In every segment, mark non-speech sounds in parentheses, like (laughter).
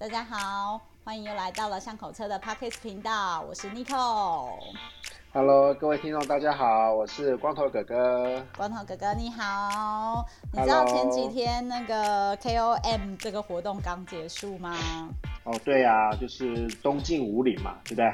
大家好，欢迎又来到了巷口车的 Podcast 频道，我是 Nico。Hello，各位听众，大家好，我是光头哥哥。光头哥哥你好，你知道前几天那个 KOM 这个活动刚结束吗？哦，对啊，就是东进五岭嘛，对不对？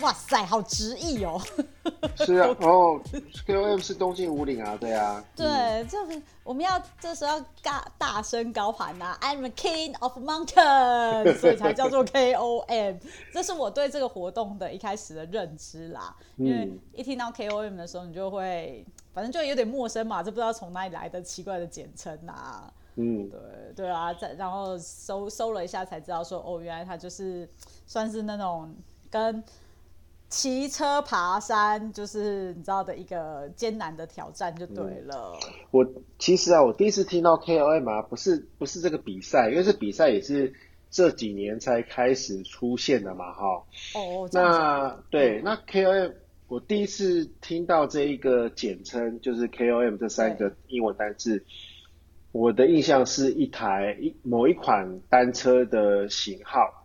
哇塞，好直译哦！(laughs) 是啊，哦，KOM 是东进五岭啊，对啊。对，就是、我们要这时候要大大声高喊呐、啊、，I'm a king of mountain，(laughs) 所以才叫做 KOM。这是我对这个活动的一开始的认知啦。因为一听到 KOM 的时候，你就会反正就有点陌生嘛，就不知道从哪里来的奇怪的简称啊。嗯，对对啊，再然后搜搜了一下才知道说，哦，原来它就是算是那种跟。骑车爬山就是你知道的一个艰难的挑战就对了。嗯、我其实啊，我第一次听到 KOM 啊，不是不是这个比赛，因为这比赛也是这几年才开始出现的嘛，哈。哦，那对，那 KOM 我第一次听到这一个简称，就是 KOM 这三个英文单字，我的印象是一台一某一款单车的型号。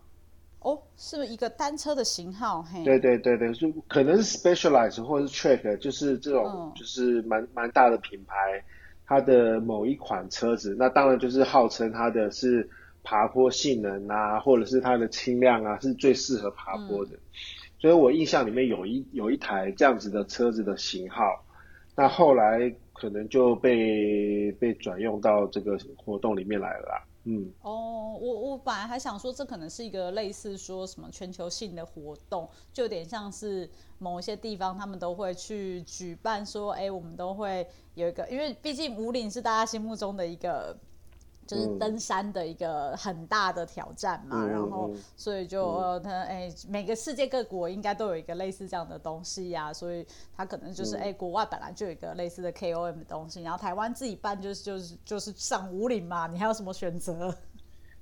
哦，是不是一个单车的型号？嘿，对对对对，就可能是 Specialized 或者是 Track，就是这种就是蛮蛮大的品牌，它的某一款车子，那当然就是号称它的是爬坡性能啊，或者是它的轻量啊，是最适合爬坡的。嗯、所以我印象里面有一有一台这样子的车子的型号，那后来可能就被被转用到这个活动里面来了啦。嗯哦，我我本来还想说，这可能是一个类似说什么全球性的活动，就有点像是某一些地方他们都会去举办，说，哎，我们都会有一个，因为毕竟五岭是大家心目中的一个。就是登山的一个很大的挑战嘛，嗯、然后所以就他哎、嗯欸，每个世界各国应该都有一个类似这样的东西呀、啊，所以他可能就是哎、嗯欸，国外本来就有一个类似的 KOM 的东西，然后台湾自己办就是就是就是上五岭嘛，你还有什么选择？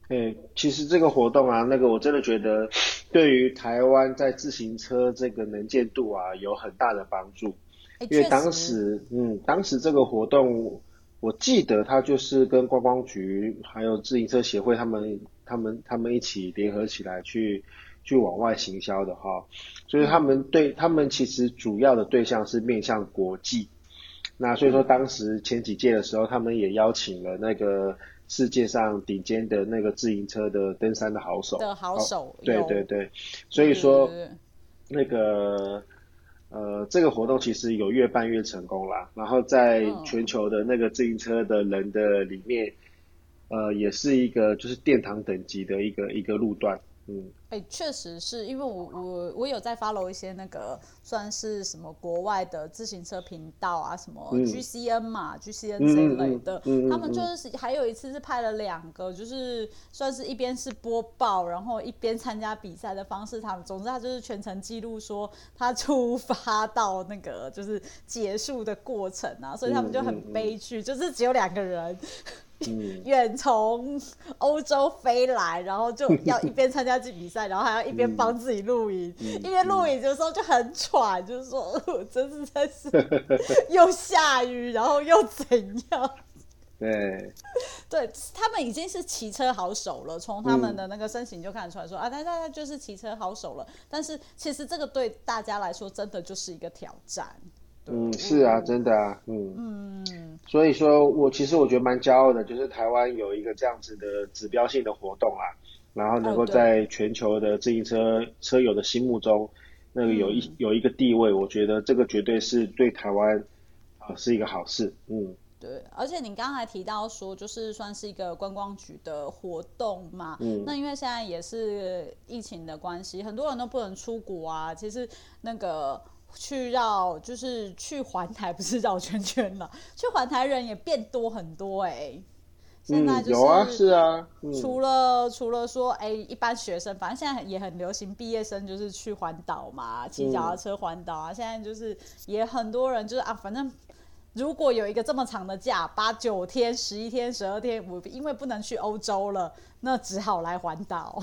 哎，其实这个活动啊，那个我真的觉得对于台湾在自行车这个能见度啊有很大的帮助，欸、因为当时嗯，当时这个活动。我记得他就是跟观光局还有自行车协会他们他们他们一起联合起来去去往外行销的哈，所以他们对他们其实主要的对象是面向国际，那所以说当时前几届的时候，他们也邀请了那个世界上顶尖的那个自行车的登山的好手的好手，对对对，所以说那个。呃，这个活动其实有越办越成功啦，然后在全球的那个自行车的人的里面，呃，也是一个就是殿堂等级的一个一个路段，嗯。哎、欸，确实是因为我我我有在 follow 一些那个算是什么国外的自行车频道啊，什么 GCN 嘛、嗯、GCN 这一类的，嗯嗯嗯、他们就是还有一次是拍了两个，就是算是一边是播报，然后一边参加比赛的方式。他们总之他就是全程记录说他出发到那个就是结束的过程啊，所以他们就很悲剧，就是只有两个人。(laughs) 远从欧洲飞来，然后就要一边参加这比赛，然后还要一边帮自己录影，嗯、一边录影的时候就很喘，就是说，(laughs) 我真是在是 (laughs) 又下雨，然后又怎样？(laughs) 对，对他们已经是骑车好手了，从他们的那个身形就看得出来说，啊，他他他就是骑车好手了。但是其实这个对大家来说，真的就是一个挑战。嗯，是啊，真的啊，嗯嗯，所以说我其实我觉得蛮骄傲的，就是台湾有一个这样子的指标性的活动啊，然后能够在全球的自行车车友的心目中，那个有一有一个地位，我觉得这个绝对是对台湾啊是一个好事，嗯，对，而且你刚才提到说，就是算是一个观光局的活动嘛，嗯，那因为现在也是疫情的关系，很多人都不能出国啊，其实那个。去绕就是去环台，不是绕圈圈了。去环台人也变多很多哎、欸，现在就是、嗯、有啊，是啊，嗯、除了除了说哎、欸，一般学生，反正现在也很流行，毕业生就是去环岛嘛，骑脚踏车环岛啊。嗯、现在就是也很多人就是啊，反正如果有一个这么长的假，八九天、十一天、十二天，我因为不能去欧洲了，那只好来环岛。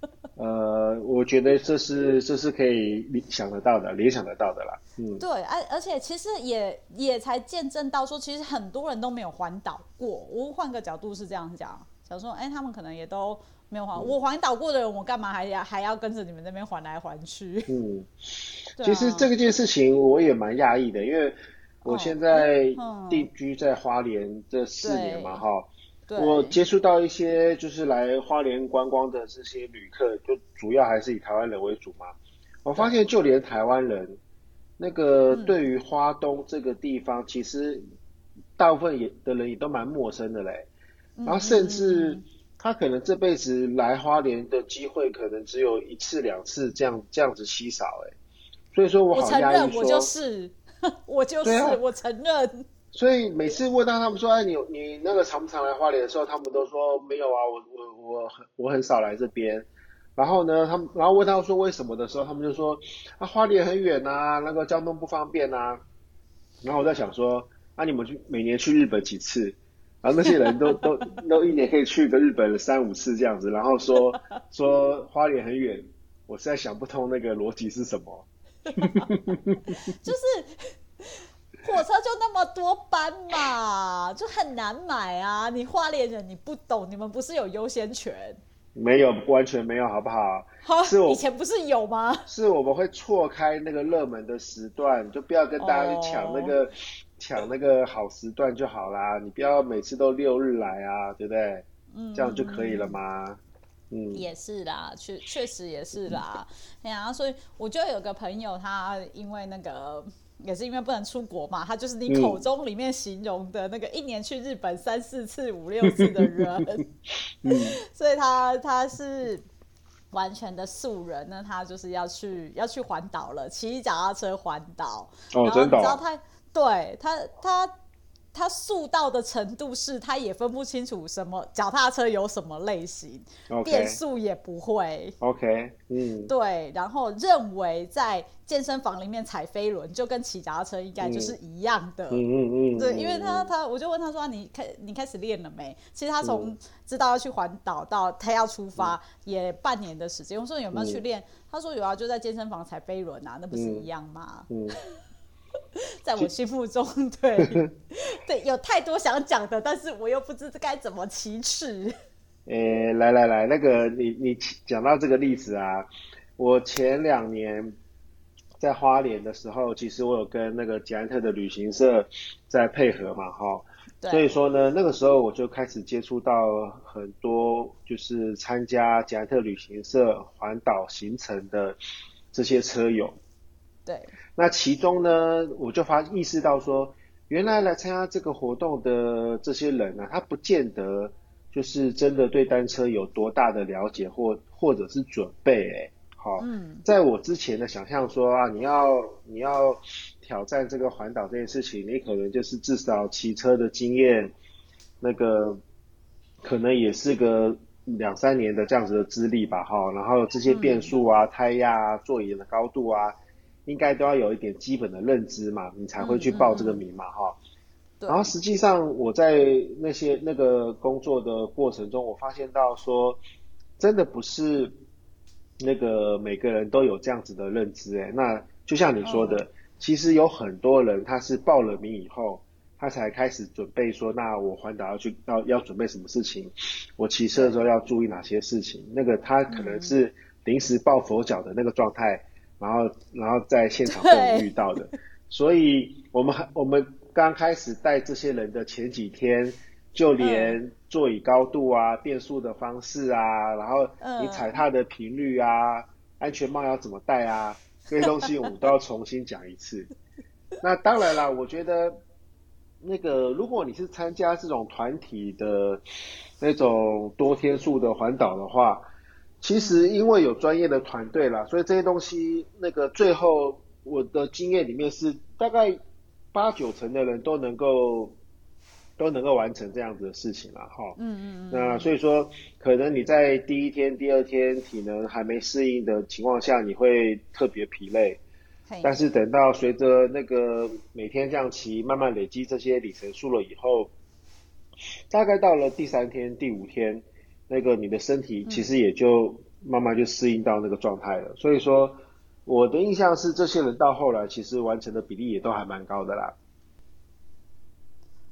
(laughs) 呃，我觉得这是这是可以想得到的，联想得到的啦。嗯，对，而而且其实也也才见证到说，其实很多人都没有环岛过。我换个角度是这样讲，想说，哎，他们可能也都没有环，我环岛过的人，我干嘛还要还要跟着你们那边环来环去？嗯，(laughs) 其实这个件事情我也蛮讶异的，因为我现在定居在花莲这四年嘛，哈，我接触到一些就是来花莲观光的这些旅客，就主要还是以台湾人为主嘛。我发现就连台湾人，那个对于花东这个地方，其实大部分也的人也都蛮陌生的嘞，然后甚至。他可能这辈子来花莲的机会可能只有一次两次这样这样子稀少哎，所以说我好压抑说，我承认 (laughs) 我就是，我就是，啊、我承认。所以每次问到他们说，哎，你你那个常不常来花莲的时候，他们都说没有啊，我我我很我很少来这边。然后呢，他们然后问他说为什么的时候，他们就说啊，花莲很远啊，那个交通不方便啊。然后我在想说，啊，你们去每年去日本几次？然后那些人都 (laughs) 都都一年可以去个日本三五次这样子，然后说 (laughs) 说花莲很远，我实在想不通那个逻辑是什么。(laughs) 就是火车就那么多班嘛，就很难买啊！你花莲人你不懂，你们不是有优先权？没有，完全没有，好不好？好，是我以前不是有吗？是我们会错开那个热门的时段，就不要跟大家去抢那个。Oh. 抢那个好时段就好啦，你不要每次都六日来啊，对不对？嗯，这样就可以了吗？嗯，也是啦，确确实也是啦。(laughs) 哎呀、啊，所以我就有个朋友，他因为那个也是因为不能出国嘛，他就是你口中里面形容的那个一年去日本三四次、五六次的人。嗯，(laughs) 所以他他是完全的素人，那他就是要去要去环岛了，骑脚踏车环岛。哦，然后。你知道他。对他，他他素到的程度是，他也分不清楚什么脚踏车有什么类型，Okay. 变速也不会。OK，嗯，对，然后认为在健身房里面踩飞轮就跟骑脚踏车应该就是一样的。嗯嗯嗯。对，因为他他，我就问他说：“你开你开始练了没？”其实他从知道要去环岛到他要出发、嗯、也半年的时间。我说：“有没有去练？”嗯、他说：“有啊，就在健身房踩飞轮啊，那不是一样吗？”嗯。嗯 (laughs) 在我心目中，对 (laughs) 对，有太多想讲的，但是我又不知该怎么启齿。诶、欸，来来来，那个你你讲到这个例子啊，我前两年在花莲的时候，其实我有跟那个捷安特的旅行社在配合嘛，哈，所以说呢，那个时候我就开始接触到很多就是参加捷安特旅行社环岛行程的这些车友。对。那其中呢，我就发意识到说，原来来参加这个活动的这些人啊，他不见得就是真的对单车有多大的了解或或者是准备哎，好，嗯，在我之前的想象说啊，你要你要挑战这个环岛这件事情，你可能就是至少骑车的经验，那个可能也是个两三年的这样子的资历吧，哈，然后这些变速啊、嗯、胎压啊、座椅的高度啊。应该都要有一点基本的认知嘛，你才会去报这个名嘛，哈、嗯。然后实际上我在那些那个工作的过程中，我发现到说，真的不是那个每个人都有这样子的认知哎。那就像你说的，嗯、其实有很多人他是报了名以后，他才开始准备说，那我环岛要去要要准备什么事情，我骑车的时候要注意哪些事情。那个他可能是临时抱佛脚的那个状态。然后，然后在现场被遇到的，所以我们还我们刚开始带这些人的前几天，就连座椅高度啊、嗯、变速的方式啊，然后你踩踏的频率啊、嗯、安全帽要怎么戴啊，这些东西我们都要重新讲一次。那当然啦，我觉得那个如果你是参加这种团体的那种多天数的环岛的话。其实因为有专业的团队啦，所以这些东西那个最后我的经验里面是大概八九成的人都能够都能够完成这样子的事情了哈。嗯嗯嗯。那所以说，可能你在第一天、第二天体能还没适应的情况下，你会特别疲累。但是等到随着那个每天这样骑，慢慢累积这些里程数了以后，大概到了第三天、第五天。那个你的身体其实也就慢慢就适应到那个状态了，嗯、所以说我的印象是这些人到后来其实完成的比例也都还蛮高的啦。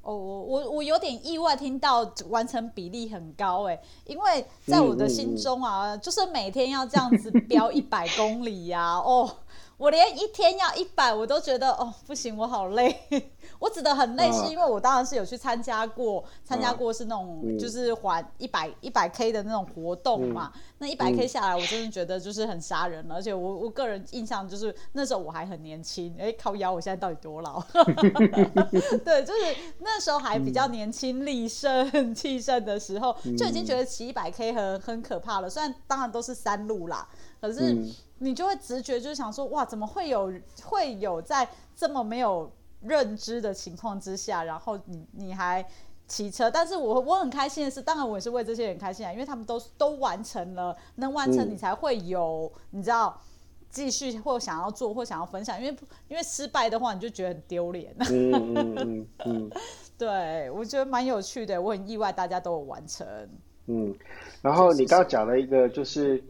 哦，我我我有点意外，听到完成比例很高哎，因为在我的心中啊，嗯嗯嗯就是每天要这样子飙一百公里呀、啊，哦。我连一天要一百，我都觉得哦不行，我好累。(laughs) 我指的很累，是因为我当然是有去参加过，参、啊、加过是那种就是环一百一百 K 的那种活动嘛。嗯、那一百 K 下来，我真的觉得就是很杀人了。而且我我个人印象就是那时候我还很年轻，哎、欸，靠腰，我现在到底多老？(laughs) 对，就是那时候还比较年轻力盛气盛的时候，就已经觉得骑一百 K 很很可怕了。虽然当然都是山路啦，可是。嗯你就会直觉就是想说，哇，怎么会有会有在这么没有认知的情况之下，然后你你还骑车？但是我我很开心的是，当然我也是为这些人开心啊，因为他们都都完成了，能完成你才会有，嗯、你知道，继续或想要做或想要分享，因为因为失败的话，你就觉得很丢脸。嗯嗯嗯嗯、(laughs) 对，我觉得蛮有趣的，我很意外大家都有完成。嗯，然后你刚刚讲了一个就是。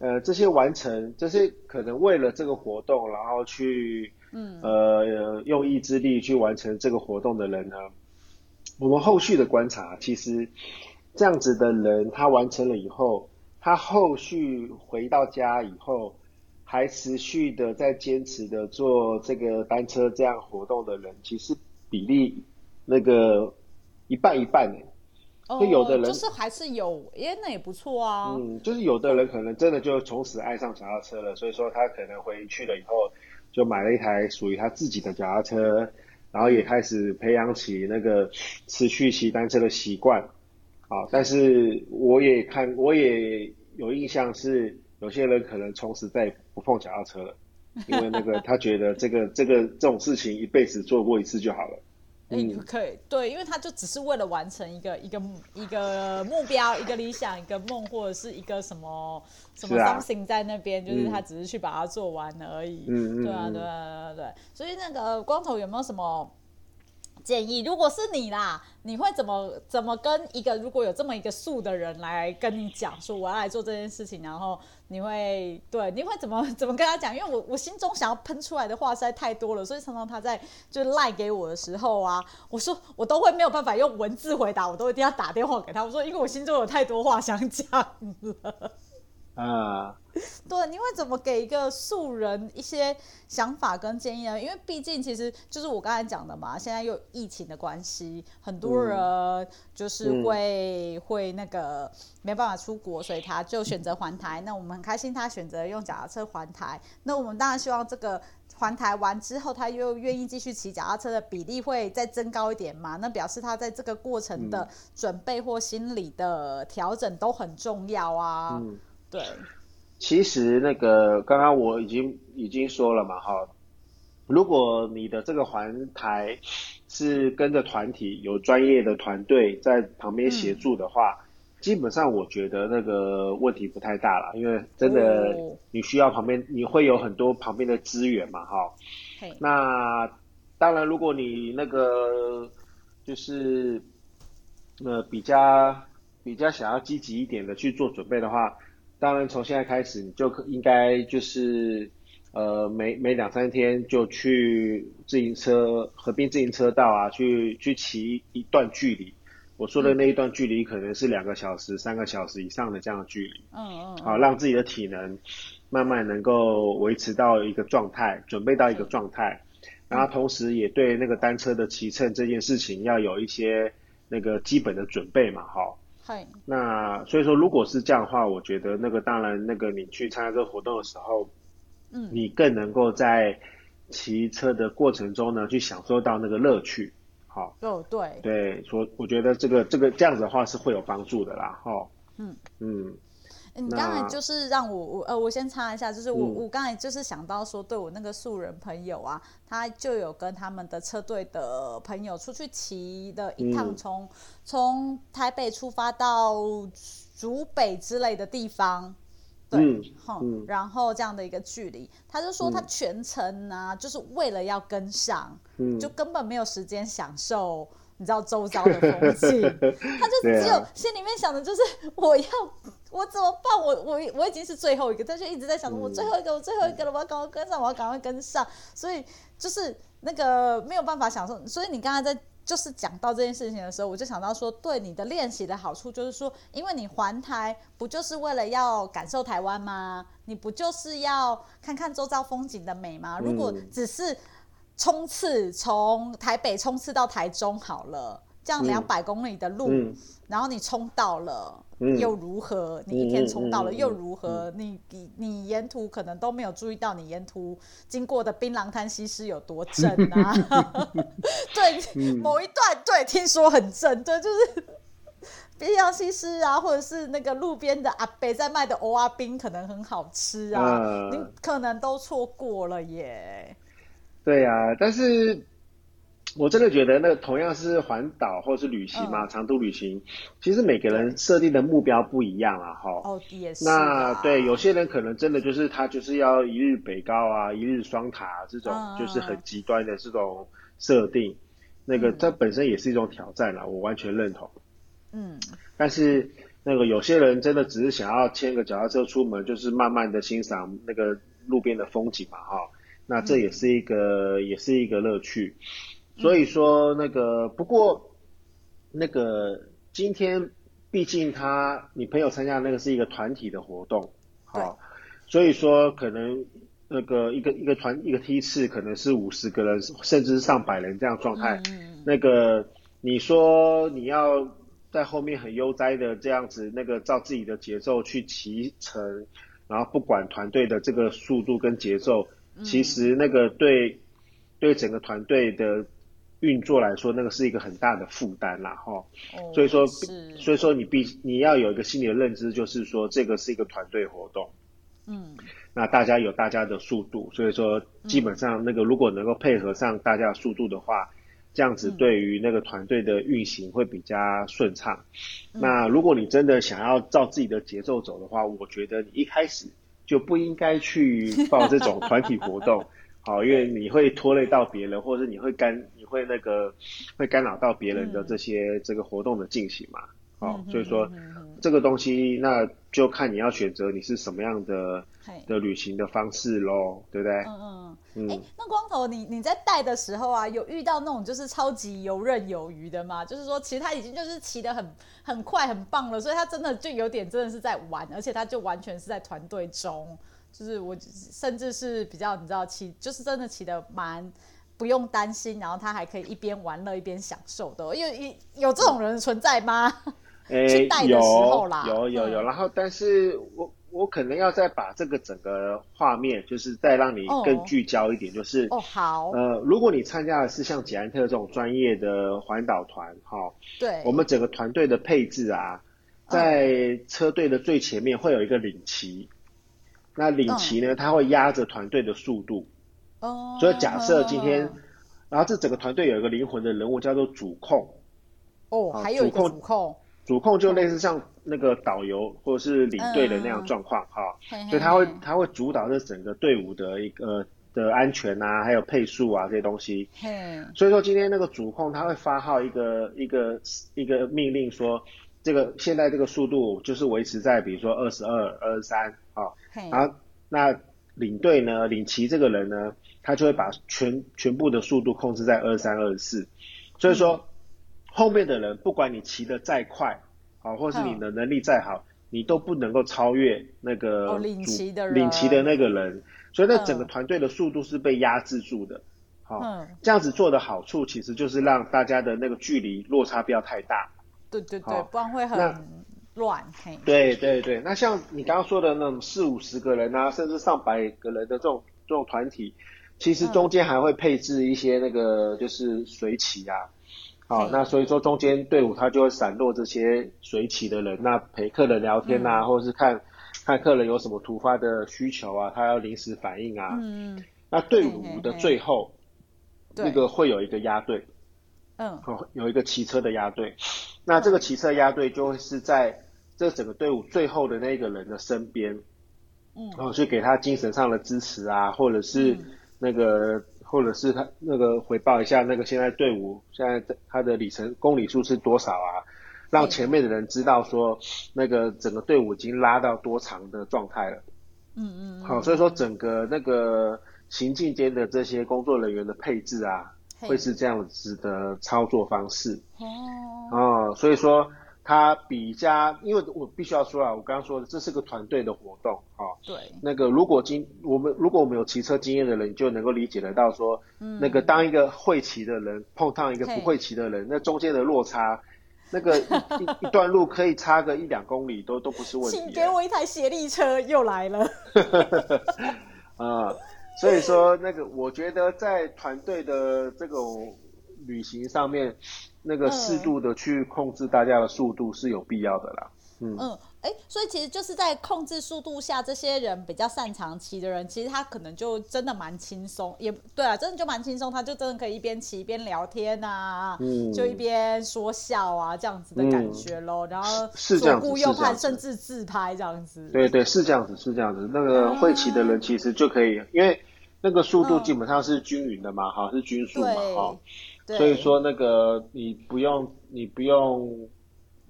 呃，这些完成，这些可能为了这个活动，然后去，嗯，呃，用意志力去完成这个活动的人呢，我们后续的观察，其实这样子的人，他完成了以后，他后续回到家以后，还持续的在坚持的做这个单车这样活动的人，其实比例那个一半一半呢。就有的人、呃、就是还是有，耶，那也不错啊。嗯，就是有的人可能真的就从此爱上脚踏车了，所以说他可能回去了以后，就买了一台属于他自己的脚踏车，然后也开始培养起那个持续骑单车的习惯。啊，但是我也看，我也有印象是有些人可能从此再也不碰脚踏车了，因为那个他觉得这个这个这种事情一辈子做过一次就好了。哎、欸，可以，对，因为他就只是为了完成一个一个一个目标，一个理想，一个梦，或者是一个什么什么 something 在那边，是啊、就是他只是去把它做完而已。嗯，对啊，对啊，对啊，对，所以那个光头有没有什么？建议，如果是你啦，你会怎么怎么跟一个如果有这么一个素的人来跟你讲说我要来做这件事情，然后你会对你会怎么 (laughs) 怎么跟他讲？因为我我心中想要喷出来的话实在太多了，所以常常他在就赖给我的时候啊，我说我都会没有办法用文字回答，我都一定要打电话给他。我说因为我心中有太多话想讲了。啊，对，你会怎么给一个素人一些想法跟建议呢？因为毕竟其实就是我刚才讲的嘛，现在又有疫情的关系，很多人就是会、嗯、会那个没办法出国，所以他就选择环台。那我们很开心，他选择用脚踏车环台。那我们当然希望这个环台完之后，他又愿意继续骑脚踏车的比例会再增高一点嘛？那表示他在这个过程的准备或心理的调整都很重要啊。嗯对，其实那个刚刚我已经已经说了嘛，哈，如果你的这个环台是跟着团体有专业的团队在旁边协助的话，嗯、基本上我觉得那个问题不太大了，因为真的你需要旁边你会有很多旁边的资源嘛，哈。那当然，如果你那个就是呃比较比较想要积极一点的去做准备的话。当然，从现在开始，你就应该就是，呃，每每两三天就去自行车合并自行车道啊，去去骑一段距离。我说的那一段距离可能是两个小时、三个小时以上的这样的距离。嗯嗯。好，让自己的体能慢慢能够维持到一个状态，准备到一个状态。然后同时也对那个单车的骑乘这件事情要有一些那个基本的准备嘛，哈。那所以说，如果是这样的话，我觉得那个当然，那个你去参加这个活动的时候，嗯，你更能够在骑车的过程中呢，去享受到那个乐趣。好，哦，对，对，说我觉得这个这个这样子的话是会有帮助的啦，哈，嗯。嗯。你刚才就是让我我呃，我先插一下，就是我、嗯、我刚才就是想到说，对我那个素人朋友啊，他就有跟他们的车队的朋友出去骑的一趟，从从、嗯、台北出发到竹北之类的地方，对，嗯嗯、然后这样的一个距离，他就说他全程呢、啊，就是为了要跟上，嗯、就根本没有时间享受。你知道周遭的风景，(laughs) 他就只有心里面想的就是我要我怎么办？我我我已经是最后一个，他就一直在想着我最后一个，我最后一个了，我要赶快跟上，我要赶快跟上。所以就是那个没有办法享受。所以你刚才在就是讲到这件事情的时候，我就想到说，对你的练习的好处就是说，因为你环台不就是为了要感受台湾吗？你不就是要看看周遭风景的美吗？如果只是冲刺从台北冲刺到台中好了，这样两百公里的路，嗯、然后你冲到了。又如何？你一天冲到了又如何？你你你沿途可能都没有注意到，你沿途经过的槟榔摊西施有多正啊？(laughs) 对，某一段对，听说很正，对，就是槟榔西施啊，或者是那个路边的阿北在卖的蚵仔冰，可能很好吃啊，你可能都错过了耶。对呀，但是。我真的觉得，那个同样是环岛或是旅行嘛，嗯、长途旅行，其实每个人设定的目标不一样啊，哈。哦，也是。那对有些人可能真的就是他就是要一日北高啊，一日双塔这种，就是很极端的这种设定。嗯、那个这本身也是一种挑战啦，我完全认同。嗯。但是那个有些人真的只是想要牵个脚踏车出门，就是慢慢的欣赏那个路边的风景嘛，哈。那这也是一个，嗯、也是一个乐趣。所以说那个不过那个今天毕竟他你朋友参加那个是一个团体的活动，好，所以说可能那个一个一个团一个梯次可能是五十个人甚至是上百人这样状态，那个你说你要在后面很悠哉的这样子那个照自己的节奏去骑乘，然后不管团队的这个速度跟节奏，其实那个对对整个团队的。运作来说，那个是一个很大的负担啦，哈、哦。所以说，所以说你必你要有一个心理的认知，就是说这个是一个团队活动。嗯。那大家有大家的速度，所以说基本上那个如果能够配合上大家的速度的话，嗯、这样子对于那个团队的运行会比较顺畅。嗯、那如果你真的想要照自己的节奏走的话，我觉得你一开始就不应该去报这种团体活动。(laughs) 好，因为你会拖累到别人，或者是你会干，你会那个会干扰到别人的这些、嗯、这个活动的进行嘛。好、嗯，所以说、这个东西那就看你要选择你是什么样的的旅行的方式喽，对不对？嗯嗯嗯。哎、欸，那光头，你你在带的时候啊，有遇到那种就是超级游刃有余的吗？就是说，其实他已经就是骑得很很快很棒了，所以他真的就有点真的是在玩，而且他就完全是在团队中。就是我，甚至是比较你知道骑，就是真的骑的蛮不用担心，然后他还可以一边玩乐一边享受的。因为有这种人存在吗？诶，(laughs) 去带的时候啦，有有有。然后，但是我我可能要再把这个整个画面，就是再让你更聚焦一点，就是哦好，呃，如果你参加的是像捷安特这种专业的环岛团，哈，对，我们整个团队的配置啊，在车队的最前面会有一个领骑。那领骑呢？他会压着团队的速度。哦。所以假设今天，哦、然后这整个团队有一个灵魂的人物叫做主控。哦，还有一个主控。主控就类似像那个导游或者是领队的那样状况哈。所以他会他会主导这整个队伍的一个的安全啊，还有配速啊这些东西。嘿。所以说今天那个主控他会发号一个一个一个命令说，这个现在这个速度就是维持在比如说二十二、二十三。啊，然后那领队呢，领骑这个人呢，他就会把全全部的速度控制在二三二四，所以说、嗯、后面的人不管你骑的再快，啊，或是你的能力再好，嗯、你都不能够超越那个领骑的领骑的那个人，所以那整个团队的速度是被压制住的。好，嗯、这样子做的好处其实就是让大家的那个距离落差不要太大。对对对，不然会很。乱嘿，对对对，那像你刚刚说的那种四五十个人啊，甚至上百个人的这种这种团体，其实中间还会配置一些那个就是随骑啊，好，那所以说中间队伍他就会散落这些随起的人，那陪客人聊天啊，或者是看看客人有什么突发的需求啊，他要临时反应啊，嗯，那队伍的最后那个会有一个压队，嗯，有一个骑车的压队。那这个骑车押队就会是在这整个队伍最后的那个人的身边，嗯，然后去给他精神上的支持啊，或者是那个，嗯、或者是他那个回报一下那个现在队伍现在他的里程公里数是多少啊，让前面的人知道说那个整个队伍已经拉到多长的状态了，嗯嗯，好，所以说整个那个行进间的这些工作人员的配置啊。会是这样子的操作方式。哦，哦，所以说。它比较，因为我必须要说啊，我刚刚说的这是个团队的活动，啊、哦。对。那个如果经我们如果我们有骑车经验的人，就能够理解得到说，嗯，那个当一个会骑的人碰上一个不会骑的人，那中间的落差，那个一一,段路可以差个一两公里都都不是问题。请给我一台协力车，又来了。啊，(laughs) 所以说那个我觉得在团队的这种旅行上面。那个适度的去控制大家的速度是有必要的啦。嗯嗯，哎、欸，所以其实就是在控制速度下，这些人比较擅长骑的人，其实他可能就真的蛮轻松，也对啊，真的就蛮轻松，他就真的可以一边骑一边聊天啊，嗯，就一边说笑啊，这样子的感觉咯。嗯、然后左顾右盼，甚至自拍这样子。对对，是这样子，是这样子。那个会骑的人其实就可以，嗯、因为那个速度基本上是均匀的嘛，哈、嗯，是均速嘛，哈。所以说，那个你不用，你不用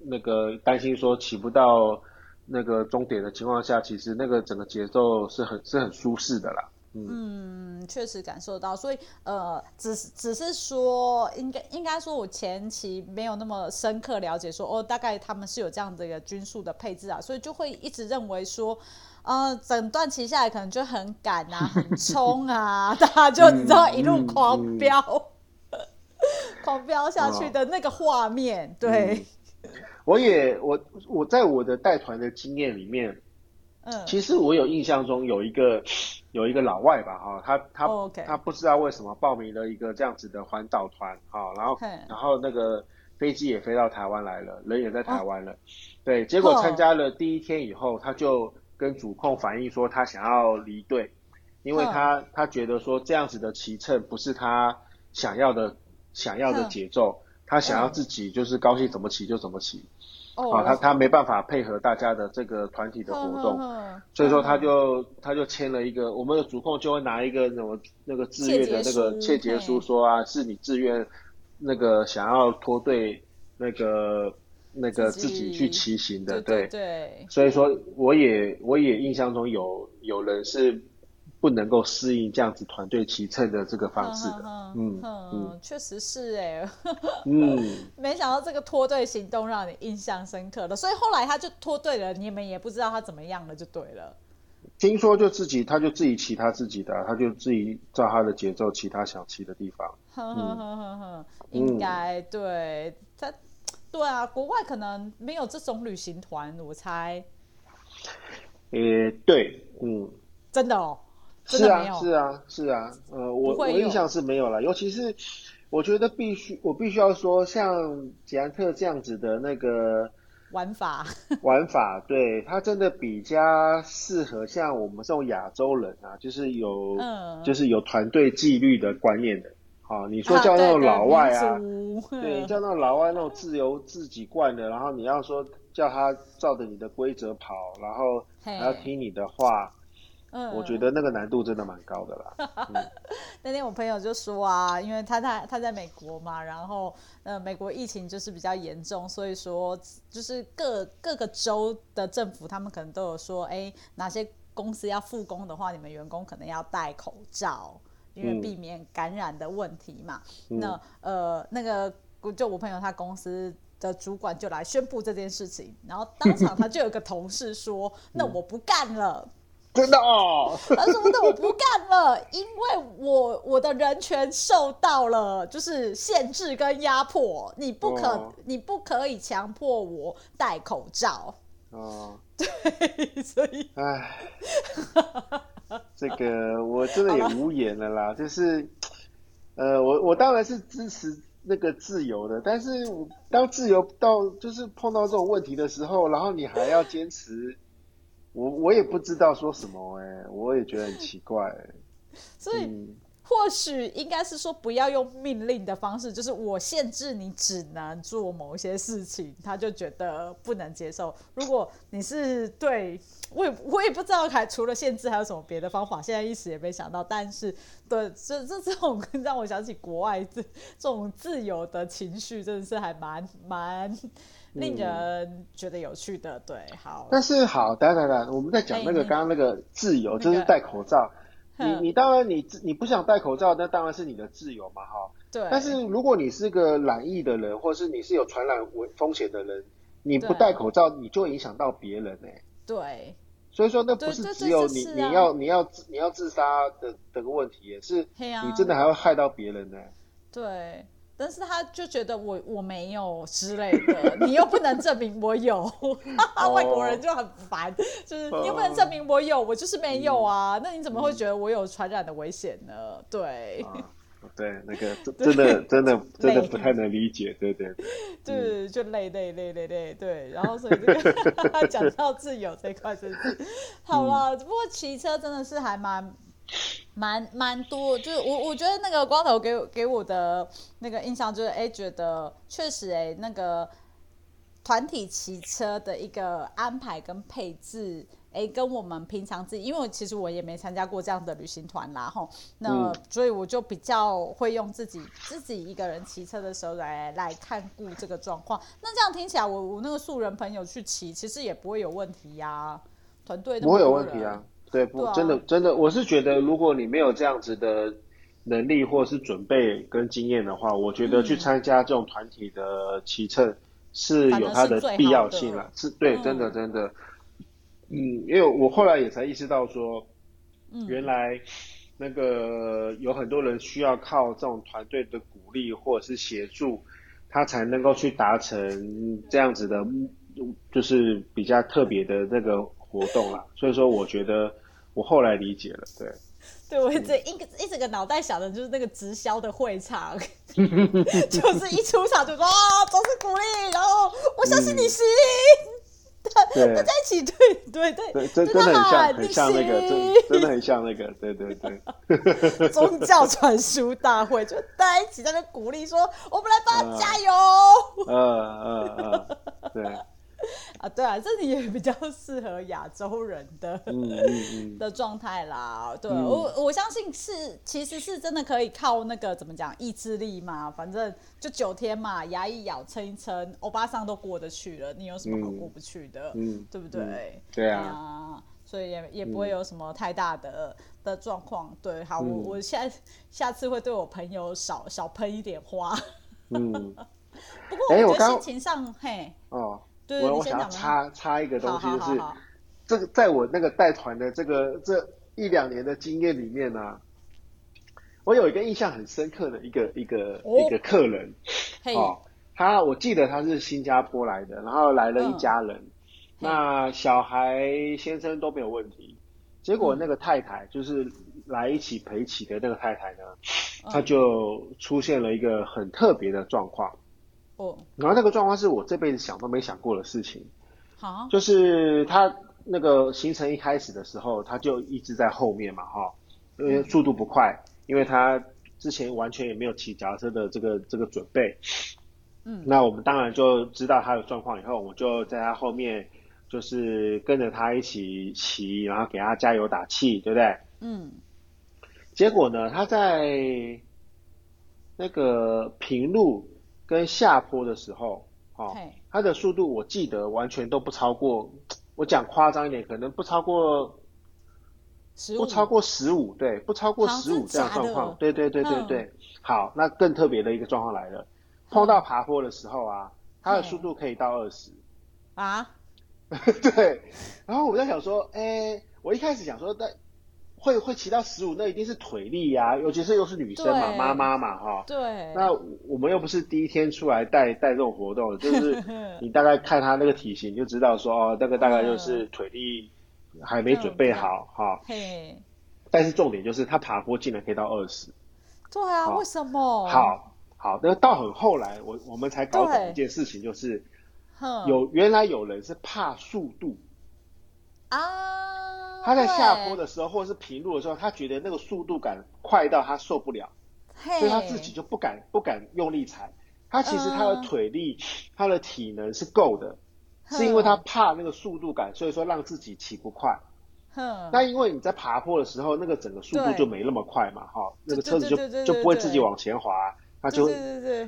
那个担心说起不到那个终点的情况下，其实那个整个节奏是很是很舒适的啦。嗯，确实感受到。所以呃，只是只是说，应该应该说，我前期没有那么深刻了解说，哦，大概他们是有这样的一个均速的配置啊，所以就会一直认为说，呃，整段骑下来可能就很赶啊，很冲啊，(laughs) 大家就你知道一路狂飙。嗯嗯嗯狂飙下去的那个画面，哦、对、嗯，我也我我在我的带团的经验里面，嗯，其实我有印象中有一个有一个老外吧，哈，他他、他不知道为什么报名了一个这样子的环岛团，哈，然后然后那个飞机也飞到台湾来了，人也在台湾了，哦、对，结果参加了第一天以后，他就跟主控反映说他想要离队，因为他他觉得说这样子的骑乘不是他想要的。想要的节奏，他想要自己就是高兴怎么骑就怎么骑，哦、啊，他他没办法配合大家的这个团体的活动，所以说他就他就签了一个，我们的主控就会拿一个什么那个自愿的那个切结书，说啊，是你自愿那个想要脱队那个那个自己去骑行的，对对，对，所以说我也我也印象中有有人是。不能够适应这样子团队骑乘的这个方式的，嗯嗯，确实是哎，嗯，(laughs) 没想到这个脱队行动让你印象深刻的，所以后来他就脱队了，你们也不知道他怎么样了，就对了。听说就自己，他就自己骑他自己的，他就自己照他的节奏骑他想骑的地方。呵呵呵呵呵，应该对他，对啊，国外可能没有这种旅行团，我猜。诶，对，嗯，真的哦。是啊，是啊，是啊，呃，我我印象是没有了，尤其是我觉得必须，我必须要说，像捷安特这样子的那个玩法，(laughs) 玩法，对，它真的比较适合像我们这种亚洲人啊，就是有，嗯、就是有团队纪律的观念的。好，你说叫那种老外啊，对，叫那种老外那种自由自己惯的，然后你要说叫他照着你的规则跑，然后还要听你的话。嗯，我觉得那个难度真的蛮高的啦。(laughs) 嗯、那天我朋友就说啊，因为他他他在美国嘛，然后呃美国疫情就是比较严重，所以说就是各各个州的政府他们可能都有说，哎，哪些公司要复工的话，你们员工可能要戴口罩，因为避免感染的问题嘛。嗯、那呃那个就我朋友他公司的主管就来宣布这件事情，然后当场 (laughs) 他就有个同事说，那我不干了。真的哦，他说的我不干了，因为我我的人权受到了就是限制跟压迫，你不可、哦、你不可以强迫我戴口罩。哦，对，所以，哎，这个我真的也无言了啦。(laughs) 就是，呃，我我当然是支持那个自由的，但是当自由到就是碰到这种问题的时候，然后你还要坚持。我我也不知道说什么哎、欸，我也觉得很奇怪、欸。(laughs) 所以、嗯、或许应该是说不要用命令的方式，就是我限制你只能做某些事情，他就觉得不能接受。如果你是对，我也我也不知道还除了限制还有什么别的方法，现在一时也没想到。但是对这这这种 (laughs) 让我想起国外这这种自由的情绪，真的是还蛮蛮。令人觉得有趣的，对，好。但是好，等等等，我们在讲那个刚刚那个自由，就是戴口罩。你你当然你你不想戴口罩，那当然是你的自由嘛，哈。对。但是如果你是个染疫的人，或是你是有传染危风险的人，你不戴口罩，你就影响到别人哎。对。所以说，那不是只有你你要你要你要自杀的的个问题，也是你真的还会害到别人呢。对。但是他就觉得我我没有之类的，(laughs) 你又不能证明我有，(laughs) 外国人就很烦，就是你又不能证明我有，我就是没有啊，那你怎么会觉得我有传染的危险呢？对，(laughs) 对，那个真的真的真的不太能理解，对对对，对，就累累累累累，对，然后所以这个讲到自由这块真是好了，不过骑车真的是还蛮。蛮蛮多，就是我我觉得那个光头给给我的那个印象就是，哎，觉得确实哎，那个团体骑车的一个安排跟配置，哎，跟我们平常自己，因为其实我也没参加过这样的旅行团啦，吼，那、嗯、所以我就比较会用自己自己一个人骑车的时候来来看顾这个状况。那这样听起来，我我那个素人朋友去骑，其实也不会有问题呀、啊，团队不会有问题啊。对，不，真的，真的，我是觉得，如果你没有这样子的能力或者是准备跟经验的话，我觉得去参加这种团体的骑乘是有它的必要性了。是，对，真的，真的，嗯，因为我后来也才意识到说，原来那个有很多人需要靠这种团队的鼓励或者是协助，他才能够去达成这样子的，就是比较特别的那个。活动啦，(laughs) 所以说我觉得我后来理解了，对，对我这一个一整个脑袋想的就是那个直销的会场，(laughs) 就是一出场就说啊，总是鼓励，然后我相信你行，(laughs) 对，大家一起对对对，对，真真的很像很像那个，真真的很像那个，对对对，宗教传输大会就大家一起在那鼓励说，我们来帮他加油，嗯嗯嗯，对。(laughs) 啊，对啊，这里也比较适合亚洲人的、嗯嗯、(laughs) 的状态啦。对、嗯、我，我相信是，其实是真的可以靠那个怎么讲意志力嘛。反正就九天嘛，牙一咬，撑一撑，欧巴桑都过得去了，你有什么好过不去的？嗯，对不对？嗯、对啊，啊，所以也也不会有什么太大的、嗯、的状况。对，好，我我下下次会对我朋友少少喷一点花。嗯，(laughs) 不过我觉得心情上，欸、嘿，哦。我我想要插插一个东西，就是这个在我那个带团的这个这一两年的经验里面呢、啊，我有一个印象很深刻的一个一个、哦、一个客人，哦，他我记得他是新加坡来的，然后来了一家人，嗯、那小孩先生都没有问题，结果那个太太就是来一起陪起的那个太太呢，她、嗯、就出现了一个很特别的状况。哦，然后那个状况是我这辈子想都没想过的事情，好，就是他那个行程一开始的时候，他就一直在后面嘛，哈，因为速度不快，因为他之前完全也没有骑脚踏车的这个这个准备，嗯，那我们当然就知道他的状况以后，我就在他后面，就是跟着他一起骑，然后给他加油打气，对不对？嗯，结果呢，他在那个平路。跟下坡的时候，哦，它的速度我记得完全都不超过，我讲夸张一点，可能不超过不超过十五，对，不超过十五这样状况，对对对对对。好，那更特别的一个状况来了，碰到爬坡的时候啊，它的速度可以到二十啊，(laughs) 对。然后我在想说，哎，我一开始想说，但。会会骑到十五，那一定是腿力呀、啊，尤其是又是女生嘛，妈妈嘛，哈。对。那我们又不是第一天出来带带这种活动，就是 (laughs) 你大概看他那个体型就知道说哦，那个大概就是腿力还没准备好哈。嘿。但是重点就是他爬坡竟然可以到二十。对啊，为什么？好，好，那到很后来，我我们才搞懂一件事情，就是有原来有人是怕速度啊。他在下坡的时候，或者是平路的时候，他觉得那个速度感快到他受不了，所以他自己就不敢不敢用力踩。他其实他的腿力、他的体能是够的，是因为他怕那个速度感，所以说让自己骑不快。那因为你在爬坡的时候，那个整个速度就没那么快嘛，哈，那个车子就就不会自己往前滑，它就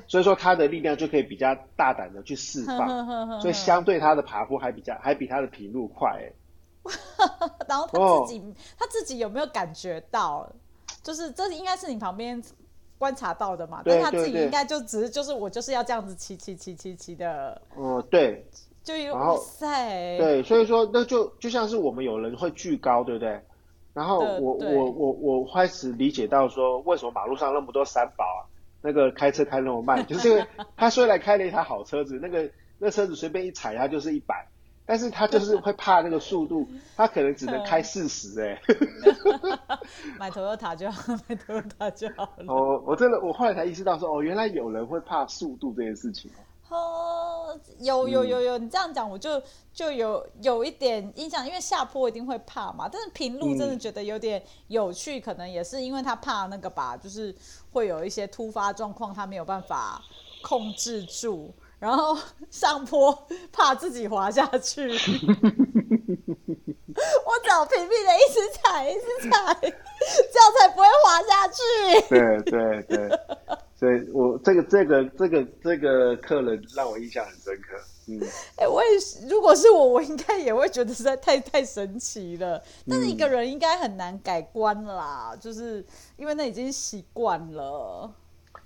所以说他的力量就可以比较大胆的去释放，所以相对他的爬坡还比较还比他的平路快，哎。(laughs) 然后他自己、哦、他自己有没有感觉到？就是这应该是你旁边观察到的嘛？对但他自己应该就只是就是我就是要这样子骑骑骑骑骑的。哦、嗯，对。就有哇塞。对，所以说那就就像是我们有人会惧高，对不对？然后我我我我开始理解到说，为什么马路上那么多三宝啊？那个开车开那么慢，就是因为 (laughs) 他虽然开了一台好车子，那个那车子随便一踩，它就是一百。但是他就是会怕那个速度，(laughs) 他可能只能开四十哎。(laughs) 买 Toyota 就好，买 Toyota 就好了。哦，我真的，我后来才意识到说，哦，原来有人会怕速度这件事情哦。有有有有，你这样讲我就就有有一点印象，因为下坡一定会怕嘛。但是平路真的觉得有点有趣，嗯、可能也是因为他怕那个吧，就是会有一些突发状况，他没有办法控制住。然后 (laughs) 上坡怕自己滑下去，(laughs) 我找平平的一直踩一直踩，这样才不会滑下去。对对对，所以我这个这个这个这个客人让我印象很深刻。嗯，哎、欸，我也是，如果是我，我应该也会觉得实在太太神奇了。但是一个人应该很难改观啦，就是因为那已经习惯了。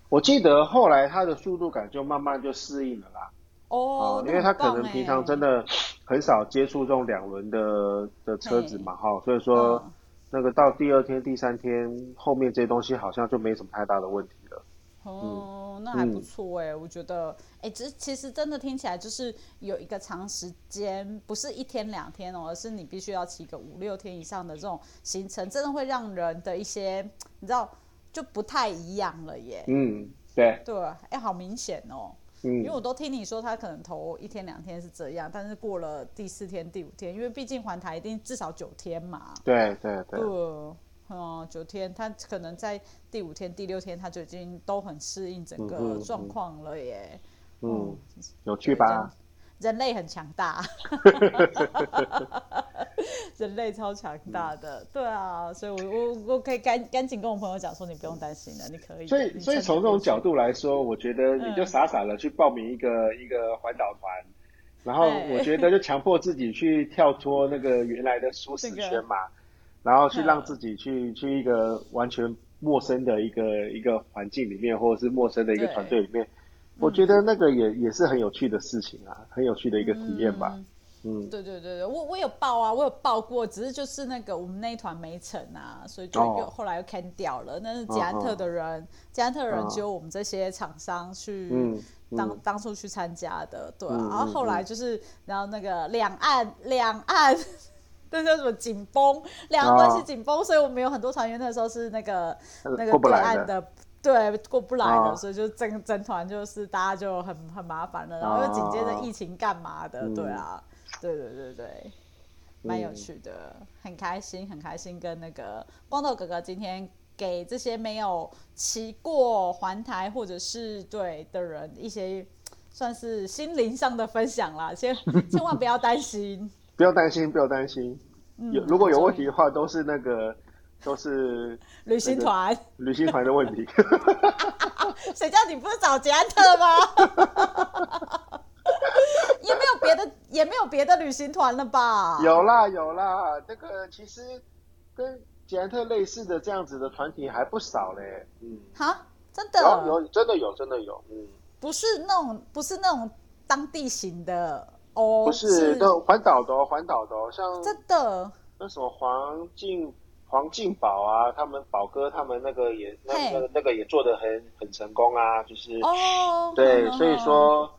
我记得后来他的速度感就慢慢就适应了啦。哦，因为他可能平常真的很少接触这种两轮的的车子嘛，哈，所以说那个到第二天、第三天后面这些东西好像就没什么太大的问题了。哦，那还不错哎，我觉得，哎，这其实真的听起来就是有一个长时间，不是一天两天哦，而是你必须要骑个五六天以上的这种行程，真的会让人的一些你知道。就不太一样了耶。嗯，对。对，哎，好明显哦。嗯。因为我都听你说，他可能头一天两天是这样，但是过了第四天、第五天，因为毕竟环台一定至少九天嘛。对对对。嗯，九天，他可能在第五天、第六天，他就已经都很适应整个状况了耶。嗯有趣吧？人类很强大。(laughs) 人类超强大的，嗯、对啊，所以我我我可以赶赶紧跟我朋友讲说，你不用担心了，你可以。所以所以从这种角度来说，我觉得你就傻傻的去报名一个、嗯、一个环岛团，然后我觉得就强迫自己去跳脱那个原来的舒适圈嘛，这个、然后去让自己去、嗯、去一个完全陌生的一个一个环境里面，或者是陌生的一个团队里面，对我觉得那个也也是很有趣的事情啊，很有趣的一个体验吧。嗯。嗯，对对对对，我我有报啊，我有报过，只是就是那个我们那一团没成啊，所以就又、哦、后来又 can 掉了。那是捷安特的人，捷、哦、安特的人只有我们这些厂商去当、嗯、当初去参加的，对啊。嗯、然后后来就是，然后那个两岸两岸 (laughs) 那叫什么紧绷，两岸关系紧绷，哦、所以我们有很多团员那时候是那个那个对岸的，对过不来的，哦、所以就整整团就是大家就很很麻烦了，然后又紧接着疫情干嘛的，哦、对啊。对对对对，蛮有趣的，嗯、很开心，很开心跟那个光头哥哥今天给这些没有骑过环台或者是对的人一些算是心灵上的分享啦，先千万不要担心，不要担心，不要担心，有、嗯、如果有问题的话，都是那个都是旅行团旅行团的问题，(laughs) 谁叫你不是找捷安特吗？(laughs) 也没有别的，也没有别的旅行团了吧？有啦有啦，这个其实跟捷安特类似的这样子的团体还不少嘞。嗯，哈，真的有有真的有真的有，嗯，不是那种不是那种当地型的哦，不是那种环岛的哦，环岛的哦，像真的那什么黄进黄进宝啊，他们宝哥他们那个也那个那个也做的很很成功啊，就是哦，对，所以说。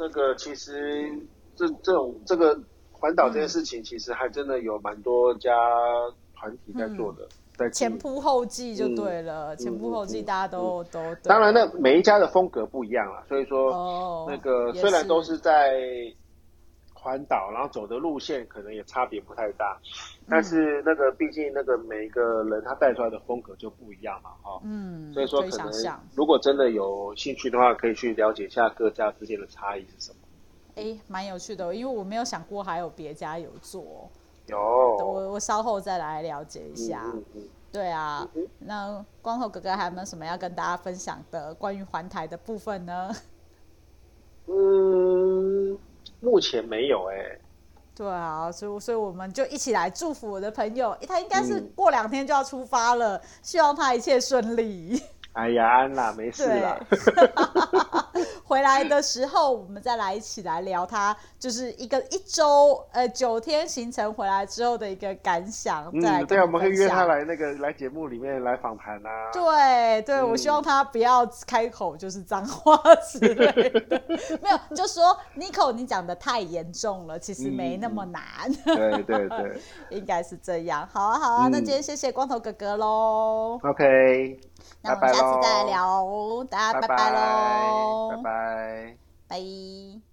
那个其实这这种这个环岛这件事情，其实还真的有蛮多家团体在做的，在前仆后继就对了，前仆后继大家都都。当然，那每一家的风格不一样啦，所以说那个虽然都是在环岛，然后走的路线可能也差别不太大，但是那个毕竟那个每一个人他带出来的风格就不一样嘛，哈，嗯，所以说可能如果真的有兴趣的话，可以去了解一下各家之间的差异是什么。哎，蛮有趣的，因为我没有想过还有别家有做，有，我我稍后再来了解一下。嗯嗯，对啊，那光头哥哥还有没有什么要跟大家分享的关于环台的部分呢？嗯。目前没有哎、欸，对啊，所以所以我们就一起来祝福我的朋友，他应该是过两天就要出发了，嗯、希望他一切顺利。哎呀，安娜没事了。(laughs) 回来的时候，我们再来一起来聊他，就是一个一周呃九天行程回来之后的一个感想。嗯，对，我们可以约他来那个来节目里面来访谈啊。对对，我希望他不要开口就是脏话之类的，(laughs) 没有，就说 Nico，你讲的太严重了，其实没那么难。对对对，(laughs) 应该是这样。好啊好啊，那今天谢谢光头哥哥喽。OK。那我们下次再来聊，大家拜拜喽，拜拜，拜。